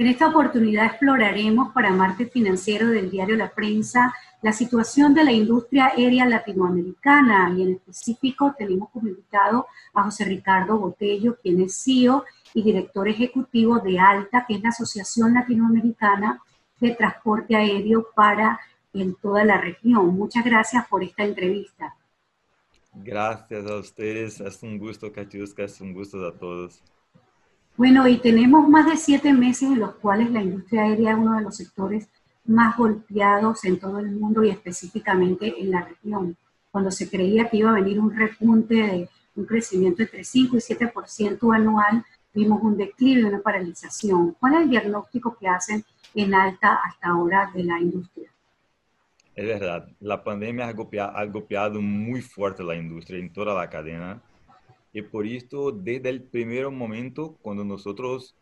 En esta oportunidad exploraremos para Martes Financiero del diario La Prensa la situación de la industria aérea latinoamericana y en específico tenemos como invitado a José Ricardo Botello, quien es CEO y director ejecutivo de ALTA, que es la Asociación Latinoamericana de Transporte Aéreo para en toda la región. Muchas gracias por esta entrevista. Gracias a ustedes, es un gusto, Katiuska, es un gusto a todos. Bueno, y tenemos más de siete meses en los cuales la industria aérea es uno de los sectores más golpeados en todo el mundo y específicamente en la región. Cuando se creía que iba a venir un repunte de un crecimiento entre 5 y 7% anual, vimos un declive, una paralización. ¿Cuál es el diagnóstico que hacen en alta hasta ahora de la industria? Es verdad, la pandemia ha golpeado, ha golpeado muy fuerte la industria en toda la cadena y por esto desde el primer momento cuando nosotros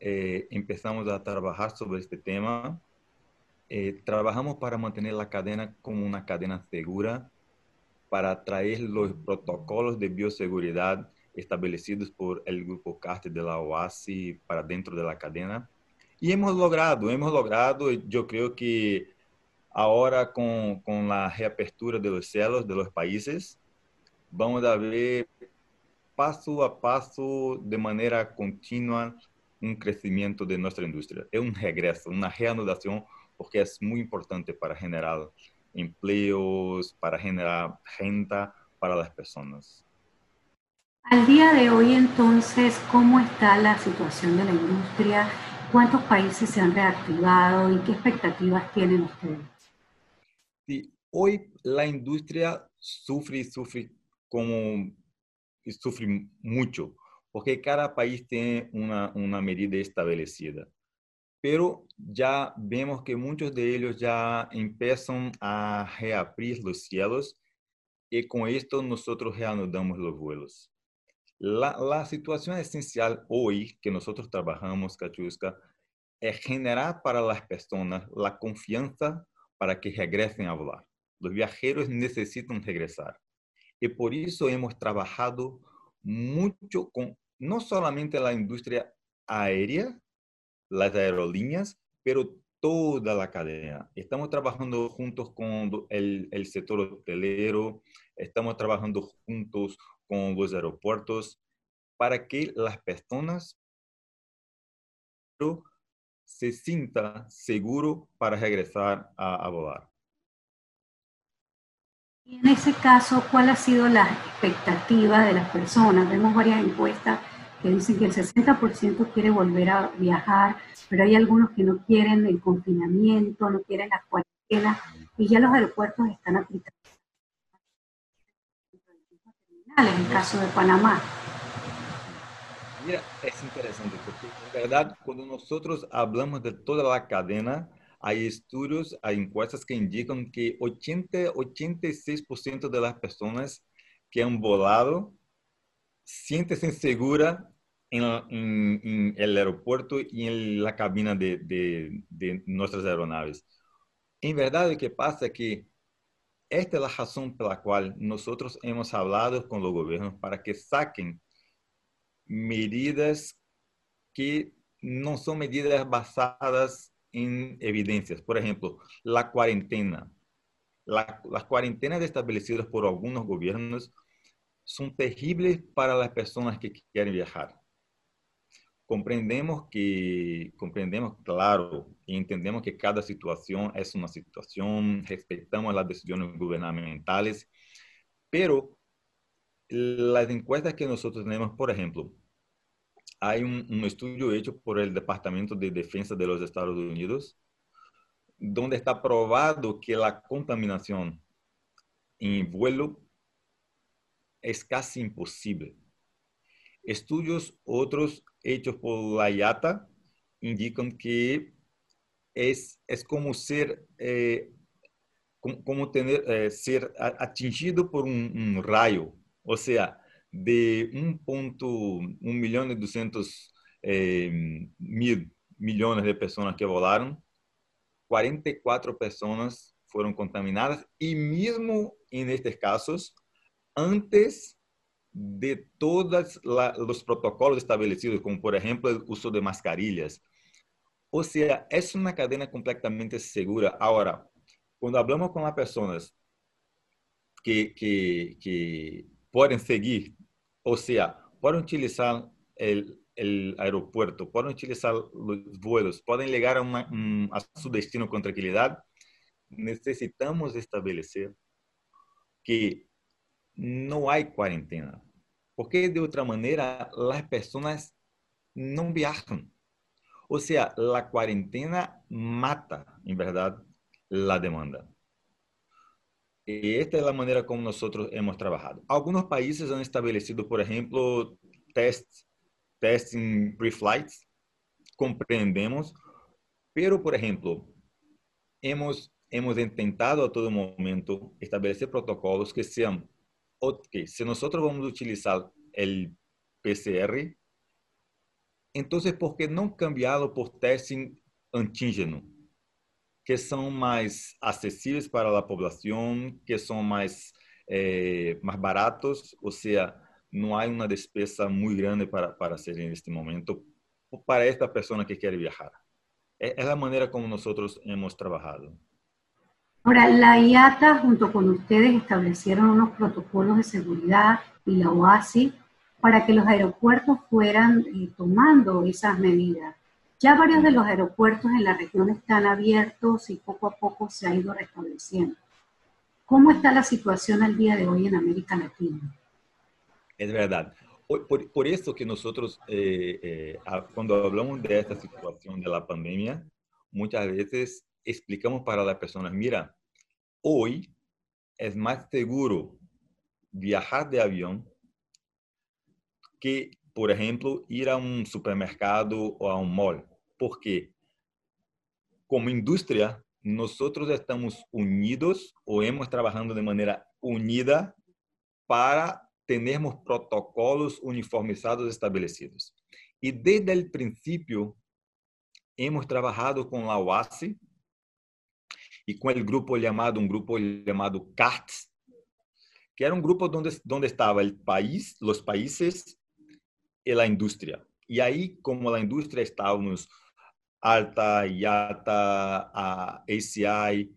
eh, empezamos a trabajar sobre este tema, eh, trabajamos para mantener la cadena como una cadena segura, para traer los protocolos de bioseguridad establecidos por el grupo CART de la OASI para dentro de la cadena. Y hemos logrado, hemos logrado, yo creo que ahora con, con la reapertura de los cielos de los países, vamos a ver paso a paso, de manera continua, un crecimiento de nuestra industria. Es un regreso, una reanudación porque es muy importante para generar empleos, para generar renta para las personas. Al día de hoy, entonces, ¿cómo está la situación de la industria? ¿Cuántos países se han reactivado y qué expectativas tienen ustedes? Sí, hoy la industria sufre y sufre como sufre mucho, porque cada país tiene una, una medida establecida pero ya vemos que muchos de ellos ya empiezan a reabrir los cielos y con esto nosotros reanudamos los vuelos. La, la situación esencial hoy que nosotros trabajamos, Kachusca, es generar para las personas la confianza para que regresen a volar. Los viajeros necesitan regresar. Y por eso hemos trabajado mucho con no solamente la industria aérea, las aerolíneas, pero toda la cadena. Estamos trabajando juntos con el, sector hotelero, estamos trabajando juntos con los aeropuertos para que las personas se sientan seguro para regresar a volar. Y en ese caso, ¿cuál ha sido la expectativa de las personas? Vemos varias encuestas que dicen que el 60% quiere volver a viajar, pero hay algunos que no quieren el confinamiento, no quieren la cuarentena, y ya los aeropuertos están aplicando. En el caso de Panamá. Mira, es interesante porque en verdad cuando nosotros hablamos de toda la cadena, hay estudios, hay encuestas que indican que 80-86% de las personas que han volado sienten seguras en, el aeropuerto y en la cabina de, nuestras aeronaves. En verdad, lo que pasa es que esta es la razón por la cual nosotros hemos hablado con los gobiernos para que saquen medidas que no son medidas basadas en evidencias. Por ejemplo, la cuarentena. las cuarentenas establecidas por algunos gobiernos son terribles para las personas que quieren viajar compreendemos que, comprendemos, claro, y entendemos que cada situación es una situación, respetamos las decisiones gubernamentales, pero las encuestas que nosotros tenemos, por ejemplo, hay un, un, estudio hecho por el Departamento de Defensa de los Estados Unidos, donde está probado que la contaminación en vuelo es casi imposible. Estudios otros hechos por la IATA indican que es, es como ser, eh, como, tener, eh, ser atingido por un, un, rayo, o sea, de un punto, un millón y doscientos eh, mil millones de personas que volaron, 44 personas fueron contaminadas y mismo en estos casos, antes de todos los protocolos establecidos, como por ejemplo el uso de mascarillas. O sea, es una cadena completamente segura. Ahora, cuando hablamos con las personas que, que, que pueden seguir, o sea, pueden utilizar el, el aeropuerto, pueden utilizar los vuelos, pueden llegar a, una, a su destino con tranquilidad, necesitamos establecer que no hay cuarentena. Porque de otra manera las personas no viajan. O sea, la cuarentena mata, en verdad, la demanda. Y esta es la manera como nosotros hemos trabajado. Algunos países han establecido, por ejemplo, tests, testing pre-flights, comprendemos, pero, por ejemplo, hemos, hemos intentado a todo momento establecer protocolos que sean, ok, si nosotros vamos a utilizar el PCR, entonces, ¿por qué no cambiarlo por testing antígeno? Que são mais acessíveis para a população, que são mais, eh, mais baratos, ou seja, não há uma despesa muito grande para, para ser neste momento para esta pessoa que quer viajar. É, é a maneira como nós hemos trabalhado. Ahora, la IATA junto con ustedes establecieron unos protocolos de seguridad y la OASI para que los aeropuertos fueran eh, tomando esas medidas. Ya varios de los aeropuertos en la región están abiertos y poco a poco se ha ido restableciendo. ¿Cómo está la situación al día de hoy en América Latina? Es verdad. Por, por eso que nosotros, eh, eh, cuando hablamos de esta situación de la pandemia, muchas veces explicamos para las personas, mira, hoy es más seguro viajar de avión que, por ejemplo, ir a un supermercado o a un mall. Porque como indústria, nós estamos unidos ou hemos trabajando de maneira unida para termos protocolos uniformizados estabelecidos. E desde o princípio, hemos trabalhado com a OASI e com o grupo chamado um grupo chamado CARTS, que era um grupo onde, onde estava o país, os países e a indústria. E aí, como a indústria estávamos Alta, IATA, a ACI,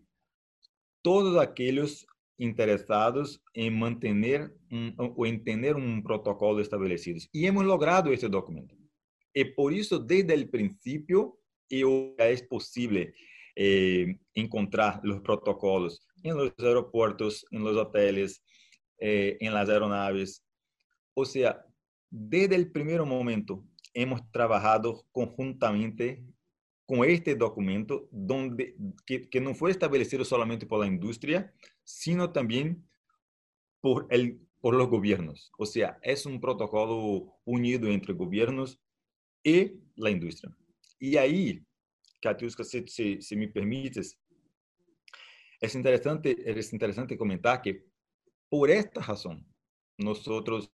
todos aqueles interessados em manter ou em ter um protocolo estabelecido. E hemos logrado esse documento. E por isso, desde o princípio, é possível eh, encontrar os protocolos em los aeroportos, em los hotéis, eh, em las aeronaves. Ou seja, desde o primeiro momento, hemos trabalhado conjuntamente com este documento, donde, que, que não foi estabelecido solamente por la indústria, sino também por, el, por los gobiernos. O sea, es un protocolo unido entre gobiernos y la industria. Y ahí, Katiuska, si, si, si me permites, es interesante, es interesante comentar que por esta razón nosotros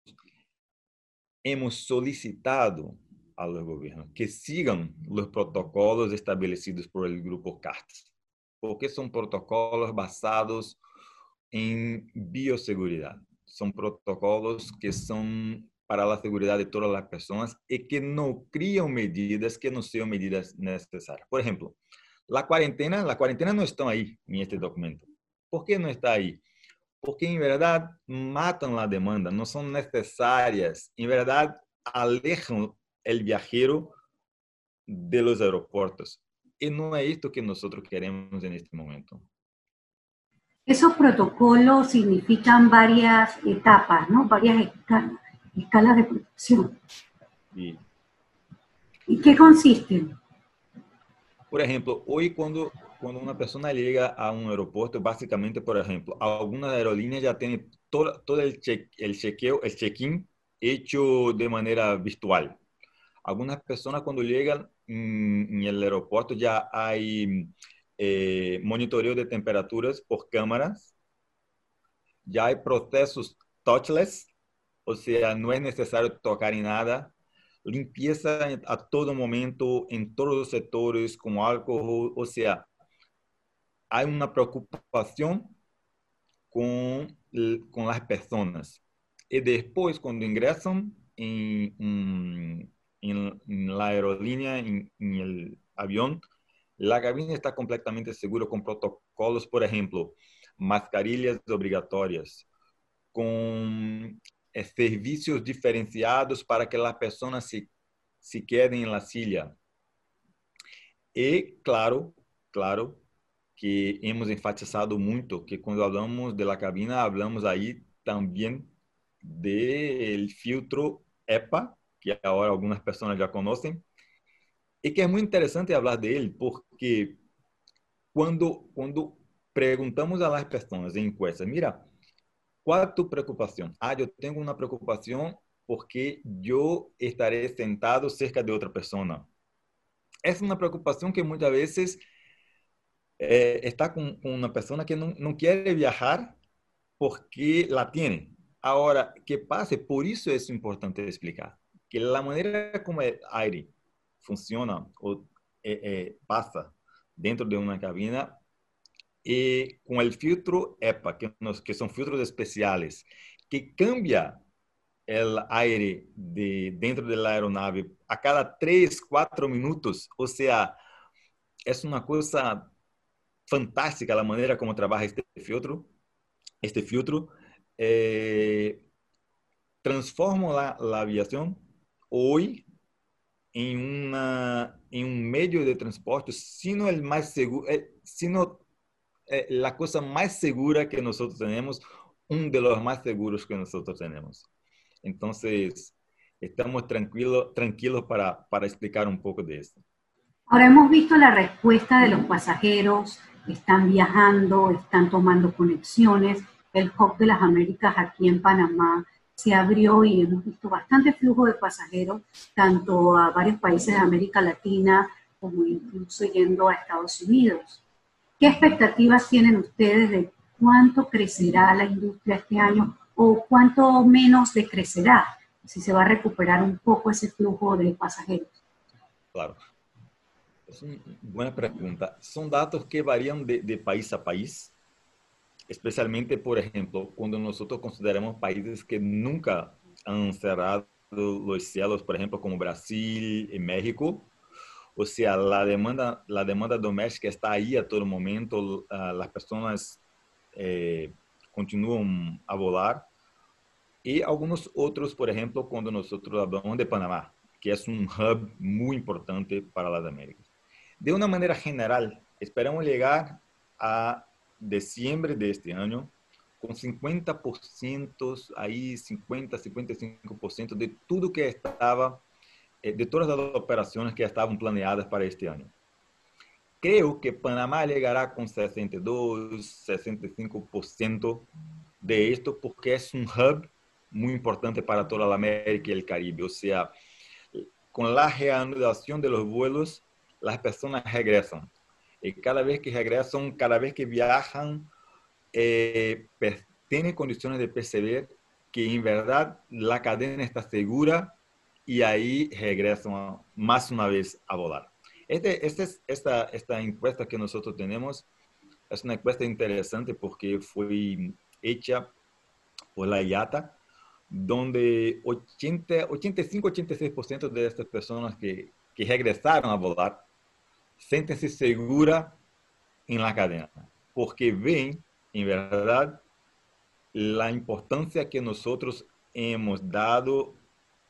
hemos solicitado a los gobiernos que sigan los protocolos establecidos por el grupo CARTS, porque son protocolos basados en bioseguridad. Son protocolos que son para la seguridad de todas las personas y que no crean medidas que no sean medidas necesarias. Por ejemplo, la cuarentena, la cuarentena no está ahí en este documento. ¿Por qué no está ahí? Porque en verdad matan la demanda, no son necesarias, en verdad alejan el viajero de los aeropuertos. Y no es esto que nosotros queremos en este momento. Esos protocolos significan varias etapas, ¿no? Varias escalas, de protección. ¿Y qué consisten? Por ejemplo, hoy cuando, cuando una persona llega a un aeropuerto, básicamente, por ejemplo, algunas aerolíneas ya tienen todo, todo el, check, el chequeo, el check-in hecho de manera virtual. Algunas personas cuando llegan en el aeropuerto ya hay eh, monitoreo de temperaturas por cámaras, ya hay procesos touchless, o sea, no es necesario tocar en nada, limpieza a todo momento en todos los sectores con alcohol, o sea, hay una preocupación con, con las personas. Y después, cuando ingresan en, en la aerolínea, en, el, avión, la cabina está completamente segura con protocolos, por ejemplo, mascarillas obrigatorias, con eh, servicios diferenciados para que las personas se, se queden en la silla. Y claro, claro, que hemos enfatizado mucho que cuando hablamos de la cabina, hablamos ahí también del filtro EPA, que ahora algunas personas ya conocen, y que es muy interesante hablar de él porque cuando, cuando preguntamos a las personas en encuestas, mira, ¿cuál es tu preocupación? Ah, yo tengo una preocupación porque yo estaré sentado cerca de otra persona. Es una preocupación que muchas veces eh, está con, una persona que no, no quiere viajar porque la tiene. Ahora, ¿qué pasa? Por eso es importante explicar que la manera como el aire funciona o eh, eh, pasa dentro de una cabina y con el filtro EPA, que, nos, que son filtros especiales, que cambia el aire de dentro de la aeronave a cada 3, 4 minutos. O sea, es una cosa fantástica la manera como trabaja este filtro. Este filtro eh, transforma la, la aviación hoy en, una, en un medio de transporte, sino el más seguro, eh, sino eh, la cosa más segura que nosotros tenemos, uno de los más seguros que nosotros tenemos. Entonces, estamos tranquilos tranquilos para, para explicar un poco de esto. Ahora hemos visto la respuesta de los pasajeros, están viajando, están tomando conexiones. El Hub de las Américas aquí en Panamá se abrió y hemos visto bastante flujo de pasajeros, tanto a varios países de América Latina como incluso yendo a Estados Unidos. ¿Qué expectativas tienen ustedes de cuánto crecerá la industria este año o cuánto menos decrecerá? Si se va a recuperar un poco ese flujo de pasajeros. Claro. Es una buena pregunta. Son datos que varían de, de país a país especialmente, por ejemplo, cuando nosotros consideramos países que nunca han cerrado los cielos, por ejemplo, como Brasil y México, o sea, la demanda, la demanda doméstica está ahí a todo momento, las personas eh, continúan a volar. Y algunos otros, por ejemplo, cuando nosotros hablamos de Panamá, que es un hub muy importante para las Américas. De una manera general, esperamos llegar a diciembre de este año con 50%, ahí 50, 55% de todo que estaba, eh, de todas las operaciones que estaban planeadas para este año. Creo que Panamá llegará con 62, 65% de esto porque es un hub muy importante para toda la América y el Caribe. O sea, con la reanudación de los vuelos, las personas regresan. Y cada vez que regresan, cada vez que viajan, eh, tienen condiciones de perceber que en verdad la cadena está segura y ahí regresan más una vez a volar. Este, este, esta, esta encuesta que nosotros tenemos es una encuesta interesante porque fue hecha por la IATA, donde 80, 85-86% de estas personas que, que regresaron a volar siéntense segura en la cadena, porque ven, en verdad, la importancia que nosotros hemos dado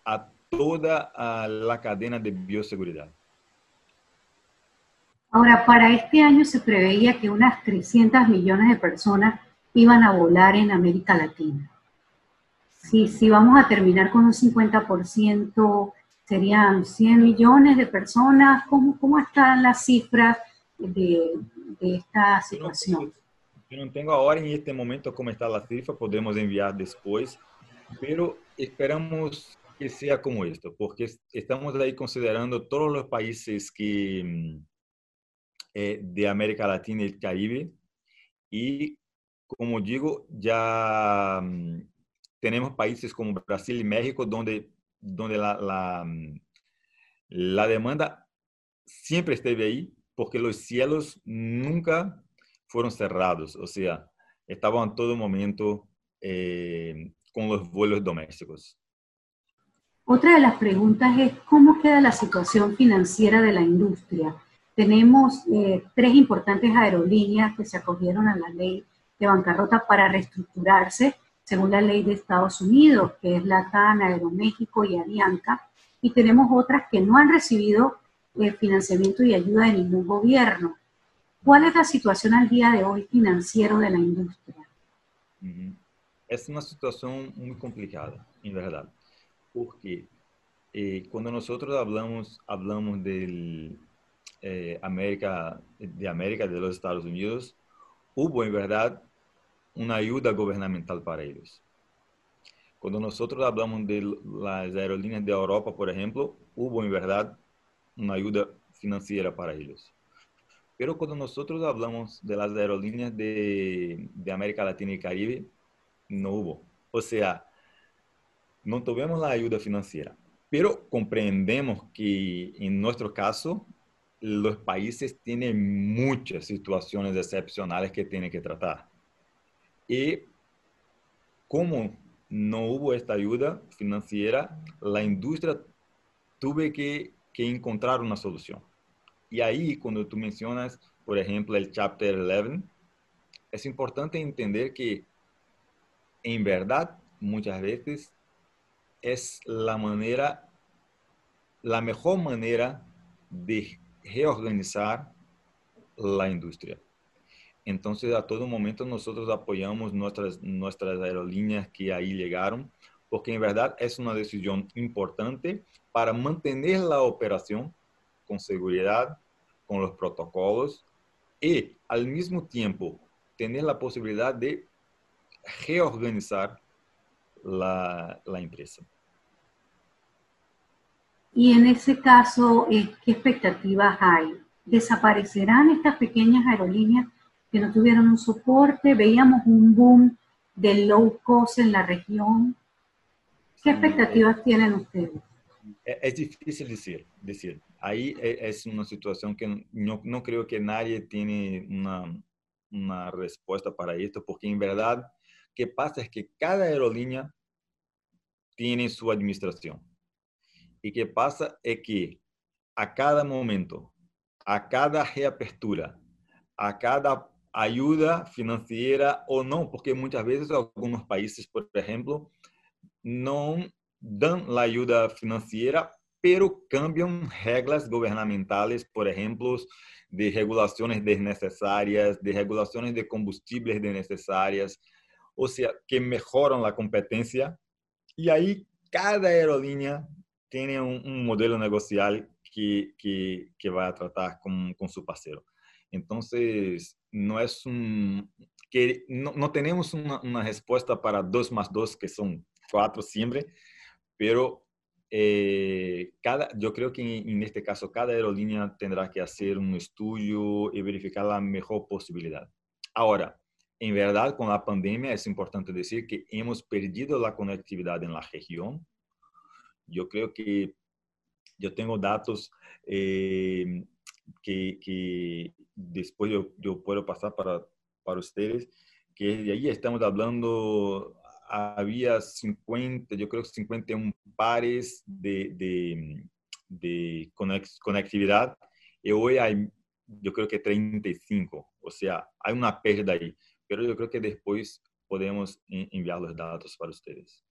a toda la cadena de bioseguridad. Ahora, para este año se preveía que unas 300 millones de personas iban a volar en América Latina. Si, si vamos a terminar con un 50%, serían 100 millones de personas. ¿Cómo, cómo están las cifras de, de esta situación? Yo no tengo ahora en este momento cómo está la cifra, podemos enviar después, pero esperamos que sea como esto, porque estamos ahí considerando todos los países que, mm, eh, de América Latina y el Caribe y como digo, ya mm, tenemos países como Brasil y México donde donde la, la, la demanda siempre estuvo ahí porque los cielos nunca fueron cerrados, o sea, estaban en todo momento eh, con los vuelos domésticos. Otra de las preguntas es cómo queda la situación financiera de la industria. tenemos eh, tres importantes aerolíneas que se acogieron a la ley de bancarrota para reestructurarse según la ley de Estados Unidos, que es la TAN, Aeroméxico y Avianca, y tenemos otras que no han recibido eh, financiamiento y ayuda de ningún gobierno. ¿Cuál es la situación al día de hoy financiero de la industria? Es una situación muy complicada, en verdad, porque eh, cuando nosotros hablamos, hablamos del, eh, América, de América, de los Estados Unidos, hubo en verdad una ayuda gubernamental para ellos. Cuando nosotros hablamos de las aerolíneas de Europa, por ejemplo, hubo en verdad una ayuda financiera para ellos. Pero cuando nosotros hablamos de las aerolíneas de, de América Latina y Caribe, no hubo. O sea, no tuvimos la ayuda financiera. Pero comprendemos que en nuestro caso, los países tienen muchas situaciones excepcionales que tienen que tratar. Y como no hubo esta ayuda financiera, la industria tuve que, que encontrar una solución. Y ahí, cuando tú mencionas, por ejemplo, el Chapter 11, es importante entender que, en verdad, muchas veces es la manera, la mejor manera de reorganizar la industria. Entonces, a todo momento nosotros apoyamos nuestras, nuestras aerolíneas que ahí llegaron, porque en verdad es una decisión importante para mantener la operación con seguridad, con los protocolos y al mismo tiempo tener la posibilidad de reorganizar la, la empresa. Y en ese caso, eh, ¿qué expectativas hay? ¿Desaparecerán estas pequeñas aerolíneas que no tuvieron un soporte? Veíamos un boom de low cost en la región. ¿Qué expectativas tienen ustedes? Es difícil decir, decir. Ahí e, es una situación que no, no creo que nadie tiene una, una respuesta para esto, porque en verdad, ¿qué pasa? Es que cada aerolínea tiene su administración y qué pasa es que a cada momento, a cada reapertura, a cada ayuda financiera o no, porque muchas veces algunos países, por ejemplo, no dan la ayuda financiera, pero cambian reglas gubernamentales, por ejemplo, de regulaciones desnecesarias, de regulaciones de combustibles desnecesarias, o sea, que mejoran la competencia. Y ahí cada aerolínea tiene un, modelo negocial que, que, va a tratar con, con, su parcero. Entonces, no es un, que no, tenemos una, una, respuesta para dos más dos, que son cuatro siempre, pero eh, cada, yo creo que en, en, este caso cada aerolínea tendrá que hacer un estudio y verificar la mejor posibilidad. Ahora, en verdad, con la pandemia es importante decir que hemos perdido la conectividad en la región yo creo que yo tengo datos eh, que, después yo, puedo pasar para, para ustedes, que de ahí estamos hablando, había 50, yo creo que 51 pares de, de, de conectividad y hoy hay, yo creo que 35, o sea, hay una pérdida ahí, pero yo creo que después podemos enviar los datos para ustedes.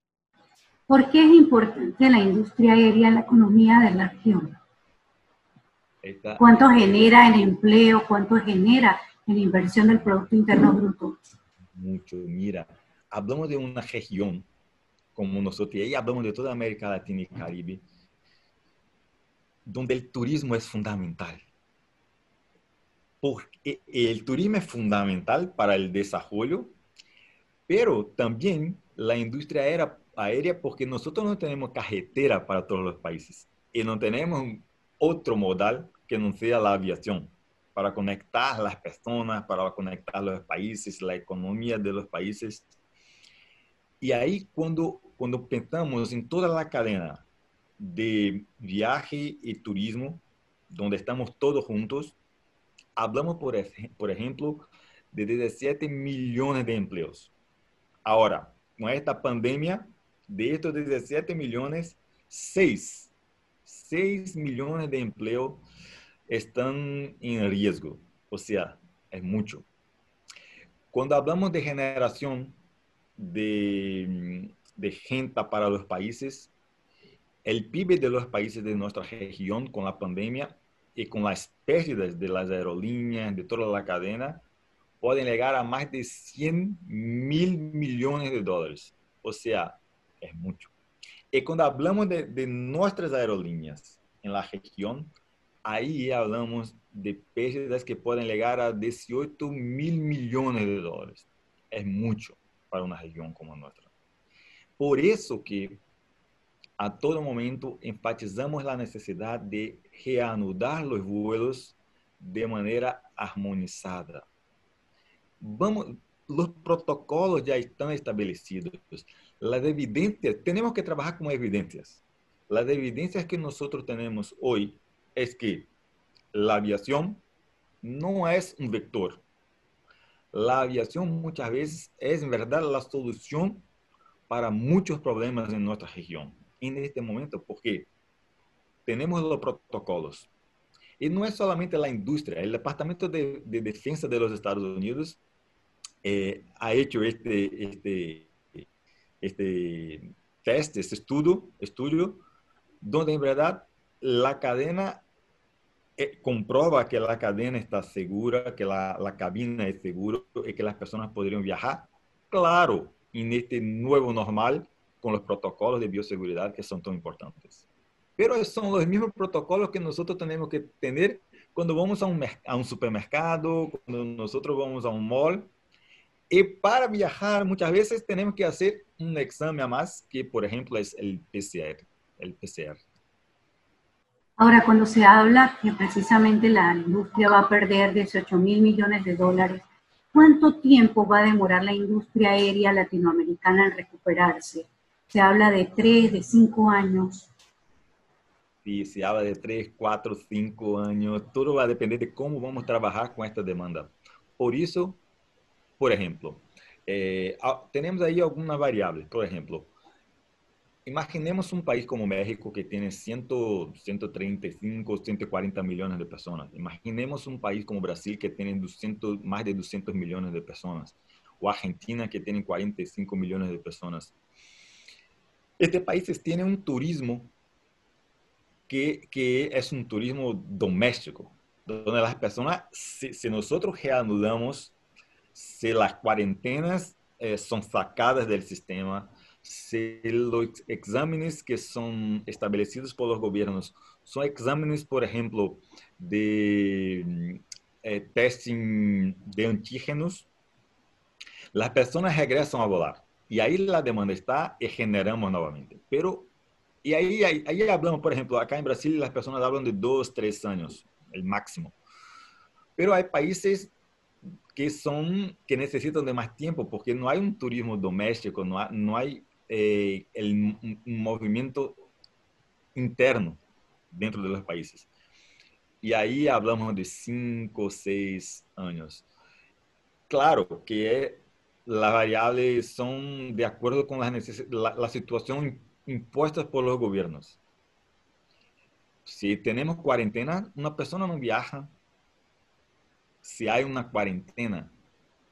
¿Por qué es importante la industria aérea en la economía de la región? ¿Cuánto genera en empleo? ¿Cuánto genera en inversión del Producto Interno Bruto? Mucho, mira, hablamos de una región como nosotros, y ahí hablamos de toda América Latina y Caribe, donde el turismo es fundamental. Porque el turismo es fundamental para el desarrollo, pero también la industria aérea aérea porque nosotros no tenemos carretera para todos los países y no tenemos otro modal que no sea la aviación para conectar las personas, para conectar los países, la economía de los países. Y ahí cuando, cuando pensamos en toda la cadena de viaje y turismo, donde estamos todos juntos, hablamos, por, por ejemplo, de 17 millones de empleos. Ahora, con esta pandemia, de estos 17 millones, 6, 6 millones de empleo están en riesgo. O sea, es mucho. Cuando hablamos de generación de, de gente para los países, el PIB de los países de nuestra región con la pandemia y con las pérdidas de las aerolíneas, de toda la cadena, pueden llegar a más de 100 mil millones de dólares. O sea, es mucho. Y cuando hablamos de, de aerolíneas en la región, ahí hablamos de pérdidas que pueden llegar a 18 mil millones de dólares. Es mucho para una región como nuestra. Por eso que a todo momento enfatizamos la necesidad de reanudar los vuelos de manera armonizada. Vamos, los protocolos ya están establecidos. Las evidencias, tenemos que trabajar con evidencias. Las evidencias que nosotros tenemos hoy es que la aviación no es un vector. La aviación muchas veces es en verdad la solución para muchos problemas en nuestra región en este momento porque tenemos los protocolos. Y no es solamente la industria, el Departamento de, Defensa de los Estados Unidos eh, ha hecho este, este, este test, este estudio, estudio, donde en verdad la cadena eh, comprueba que la cadena está segura, que la, la cabina es segura y que las personas podrían viajar. Claro, en este nuevo normal, con los protocolos de bioseguridad que son tan importantes. Pero son los mismos protocolos que nosotros tenemos que tener cuando vamos a un, a un supermercado, cuando nosotros vamos a un mall. Y para viajar muchas veces tenemos que hacer un examen a más, que por ejemplo es el PCR. El PCR. Ahora, cuando se habla que precisamente la industria va a perder 18 mil millones de dólares, ¿cuánto tiempo va a demorar la industria aérea latinoamericana en recuperarse? Se habla de tres, de cinco años. Sí, se habla de tres, cuatro, cinco años. Todo va a depender de cómo vamos a trabajar con esta demanda. Por eso, por ejemplo, eh, tenemos ahí algunas variables. Por ejemplo, imaginemos un país como México que tiene 100, 135, 140 millones de personas. Imaginemos un país como Brasil que tiene 200, más de 200 millones de personas. O Argentina que tiene 45 millones de personas. Este país tiene un turismo que, que es un turismo doméstico, donde las personas, si, nosotros reanudamos, si las cuarentenas eh, son sacadas del sistema, si los exámenes que son establecidos por los gobiernos son exámenes, por ejemplo, de eh, testing de antígenos, las personas regresan a volar. Y ahí la demanda está y generamos nuevamente. Pero, y ahí, ahí, ahí, hablamos, por ejemplo, acá en Brasil las personas hablan de dos, tres años, el máximo. Pero hay países que son, que necesitan de más tiempo porque no hay un turismo doméstico, no no hay eh, el, un movimiento interno dentro de los países. Y ahí hablamos de cinco, seis años. Claro que las variables son de acuerdo con la, la situación impuesta por los gobiernos. Si tenemos cuarentena, una persona no viaja si hay una cuarentena.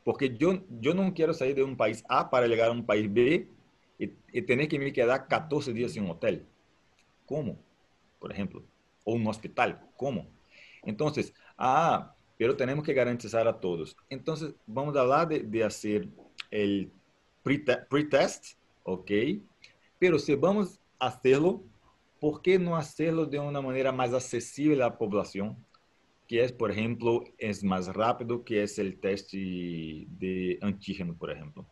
Porque yo, yo no quiero salir de un país A para llegar a un país B y, tener que me quedar 14 días en un hotel. ¿Cómo? Por ejemplo. O un hospital. ¿Cómo? Entonces, ah, pero tenemos que garantizar a todos. Entonces, vamos a hablar de, de hacer el pre-test, ¿ok? Pero si vamos a hacerlo, ¿por qué no hacerlo de una manera más accesible a la población? Que es, por ejemplo, es más rápido que es el test de antígeno, por ejemplo.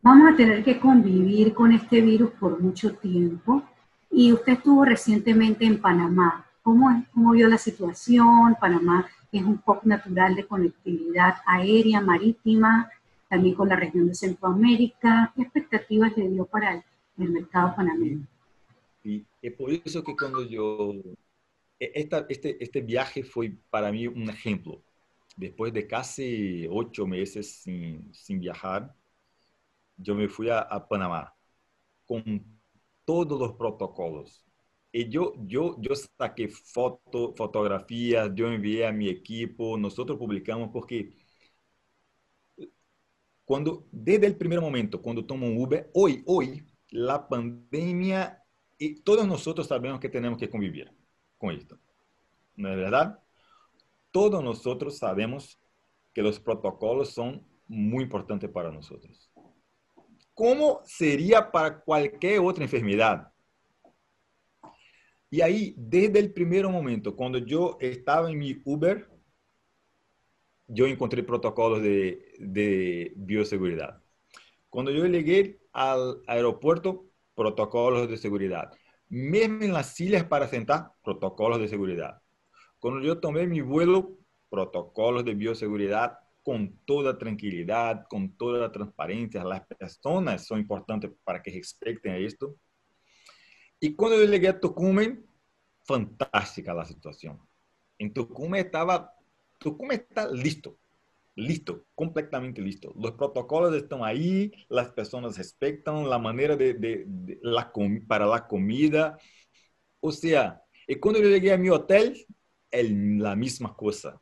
Vamos a tener que convivir con este virus por mucho tiempo. Y usted estuvo recientemente en Panamá. ¿Cómo, cómo vio la situación? Panamá es un hub natural de conectividad aérea, marítima, también con la región de Centroamérica. ¿Qué expectativas le dio para el, mercado panameño? Y es por eso que cuando yo, esta, este, este viaje fue para mí un ejemplo. Después de casi ocho meses sin, sin viajar, yo me fui a, a Panamá con todos los protocolos Y yo, yo, yo saqué foto, fotografías, yo envié a mi equipo, nosotros publicamos porque cuando, desde el primer momento, cuando tomo un Uber, hoy, hoy, la pandemia, y todos nosotros sabemos que tenemos que convivir con esto. ¿No es verdad? Todos nosotros sabemos que los protocolos son muy importantes para nosotros. ¿Cómo sería para cualquier otra enfermedad? Y ahí, desde el primer momento, cuando yo estaba en mi Uber, yo encontré protocolos de, de bioseguridad. Cuando yo llegué al aeropuerto, protocolos de seguridad. Mesmo en las sillas para sentar, protocolos de seguridad. Cuando yo tomé mi vuelo, protocolos de bioseguridad con toda tranquilidad, con toda transparencia. Las personas son importantes para que respeten esto. Y cuando yo llegué a Tucumán, fantástica la situación. En Tucumán estaba, Tucumán está listo, listo, completamente listo. Los protocolos están ahí, las personas respetan la manera de, de, la para la comida. O sea, y cuando yo llegué a mi hotel, el, la misma cosa.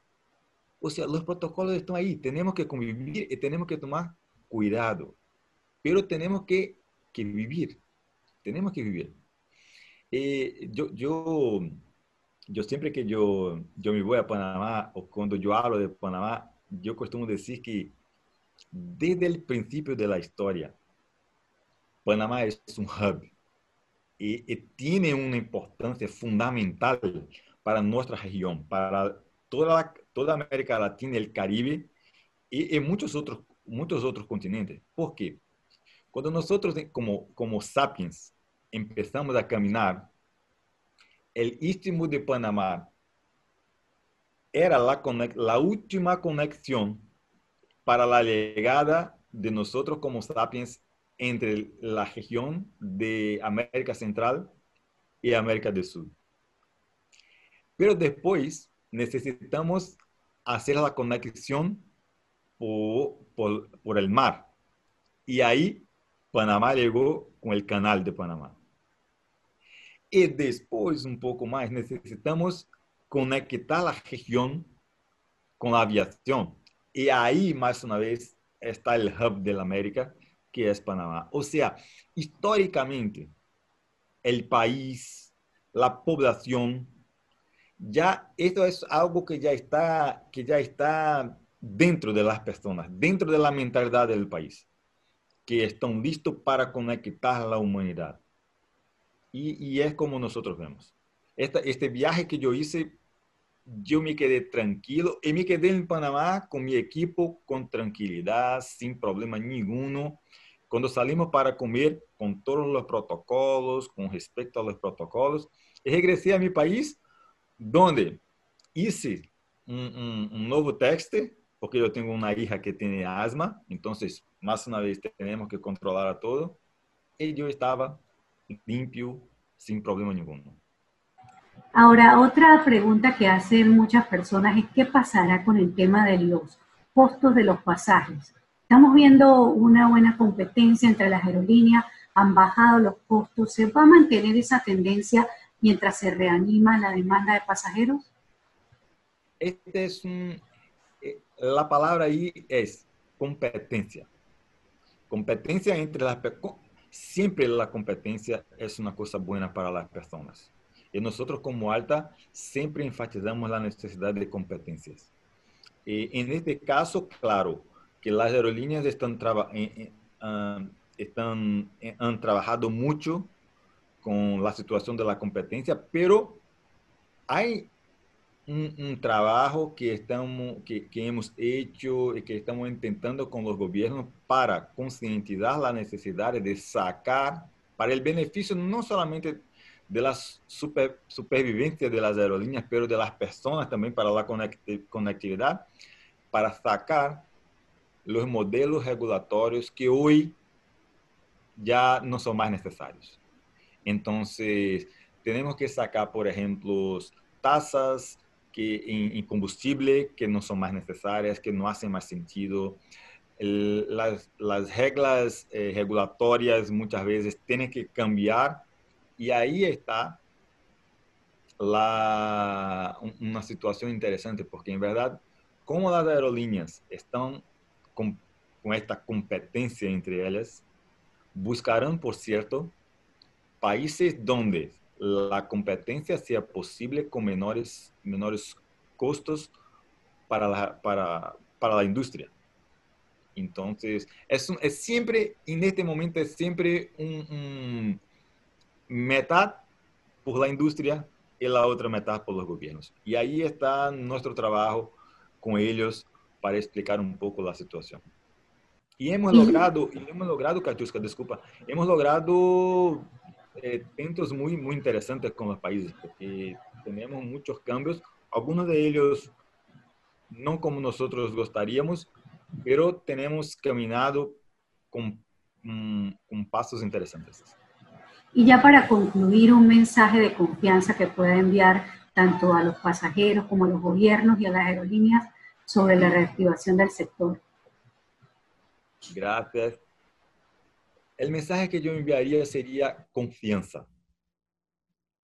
O sea, los protocolos están ahí, tenemos que convivir y tenemos que tomar cuidado, pero tenemos que, que vivir, tenemos que vivir. Eh, yo, yo, yo siempre que yo, yo me voy a Panamá o cuando yo hablo de Panamá, yo costumo decir que desde el principio de la historia, Panamá es un hub y, y tiene una importancia fundamental para nuestra región, para toda, toda América Latina el Caribe y, muchos, otros, muchos otros continentes. ¿Por qué? Cuando nosotros como, como sapiens empezamos a caminar, el Istmo de Panamá era la, última conexión para la llegada de nosotros como sapiens entre la región de América Central y América del Sur. Pero después necesitamos hacer la conexión por el mar. Y ahí Panamá llegó con el canal de Panamá. Y después, un poco más, necesitamos conectar la región con la aviación. Y ahí, más una vez, está el hub de la América, que es Panamá. O sea, históricamente, el país, la población, ya esto es algo que ya está, que ya está dentro de las personas, dentro de la mentalidad del país, que están listos para conectar a la humanidad. Y, y es como nosotros vemos. Este viaje que yo hice, yo me quedé tranquilo y me quedé en Panamá con mi equipo con tranquilidad, sin problema ninguno. Cuando salimos para comer, con todos los protocolos, con respecto a los protocolos, y regresé a mi país donde hice un, nuevo texto, porque yo tengo una hija que tiene asma, entonces más una vez tenemos que controlar a todo, y yo estaba limpio, sin problema ninguno. Ahora, otra pregunta que hacen muchas personas es qué pasará con el tema de los costos de los pasajes. Estamos viendo una buena competencia entre las aerolíneas, han bajado los costos, ¿se va a mantener esa tendencia mientras se reanima la demanda de pasajeros? Este es eh, la palabra ahí es competencia. Competencia entre las siempre la competencia es una cosa buena para las personas. Y nosotros como Alta siempre enfatizamos la necesidad de competencias. Y en este caso, claro, que las aerolíneas están, uh, están han trabajado mucho con la situación de la competencia, pero hay un, un trabajo que, estamos, que, que, hemos hecho y que estamos intentando con los gobiernos para concientizar la necesidad de sacar para el beneficio no solamente de la super, supervivencia de las aerolíneas, pero de las personas también para la conectividad, para sacar los modelos regulatorios que hoy ya no son más necesarios. Entonces, tenemos que sacar, por ejemplo, tasas que, en, combustible que no son más necesarias, que no hacen más sentido. las, reglas eh, regulatorias muchas veces tienen que cambiar y ahí está la, una situación interesante, porque en verdad, como las aerolíneas están con, esta competencia entre ellas, buscarán, por cierto, países donde la competencia sea posible con menores, menores costos para la, para, para la industria. Entonces, es, es, siempre, en este momento, es siempre un, un metad por la industria y la otra mitad por los gobiernos. Y ahí está nuestro trabajo con ellos para explicar un poco la situación. Y hemos logrado, y hemos logrado, Katiuska, disculpa, hemos logrado eh, muy, muy interesantes con los países, porque tenemos muchos cambios, algunos de ellos no como nosotros gustaríamos, pero tenemos caminado con, mm, con pasos interesantes. Y ya para concluir, un mensaje de confianza que pueda enviar tanto a los pasajeros como a los gobiernos y a las aerolíneas sobre la reactivación del sector. Gracias. El mensaje que yo enviaría sería confianza.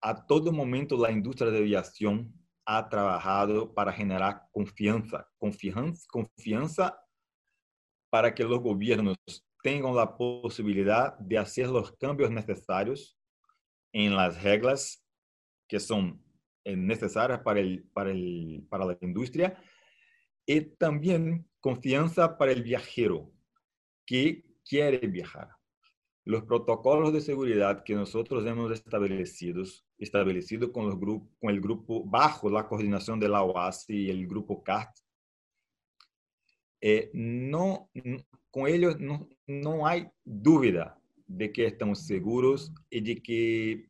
A todo momento la industria de aviación ha trabajado para generar confianza, confianza, confianza para que los gobiernos tengan la posibilidad de hacer los cambios necesarios en las reglas que son eh, necesarias para, el, para, el, para la industria y también confianza para el viajero que quiere viajar. Los protocolos de seguridad que nosotros hemos establecido, establecido con, los con el grupo bajo la coordinación de la OAS y el grupo CART, eh, ellos no, no hay duda de que estamos seguros y de que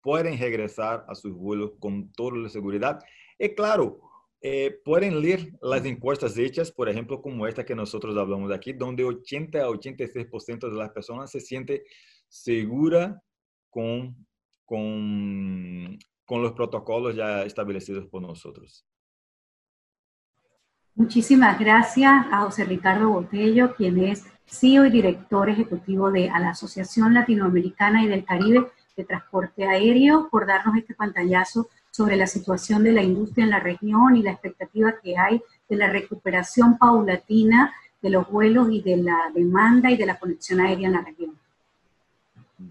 pueden regresar a sus vuelos con toda la seguridad. Y claro, eh, pueden leer las encuestas hechas, por ejemplo, como esta que nosotros hablamos aquí, donde 80 a 86% de las personas se siente segura con, con, con los protocolos ya establecidos por nosotros. Muchísimas gracias a José Ricardo Botello, quien es CEO y director ejecutivo de la Asociación Latinoamericana y del Caribe de Transporte Aéreo, por darnos este pantallazo sobre la situación de la industria en la región y la expectativa que hay de la recuperación paulatina de los vuelos y de la demanda y de la conexión aérea en la región.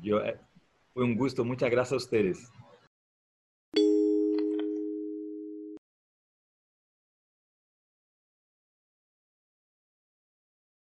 Yo, eh, fue un gusto, muchas gracias a ustedes.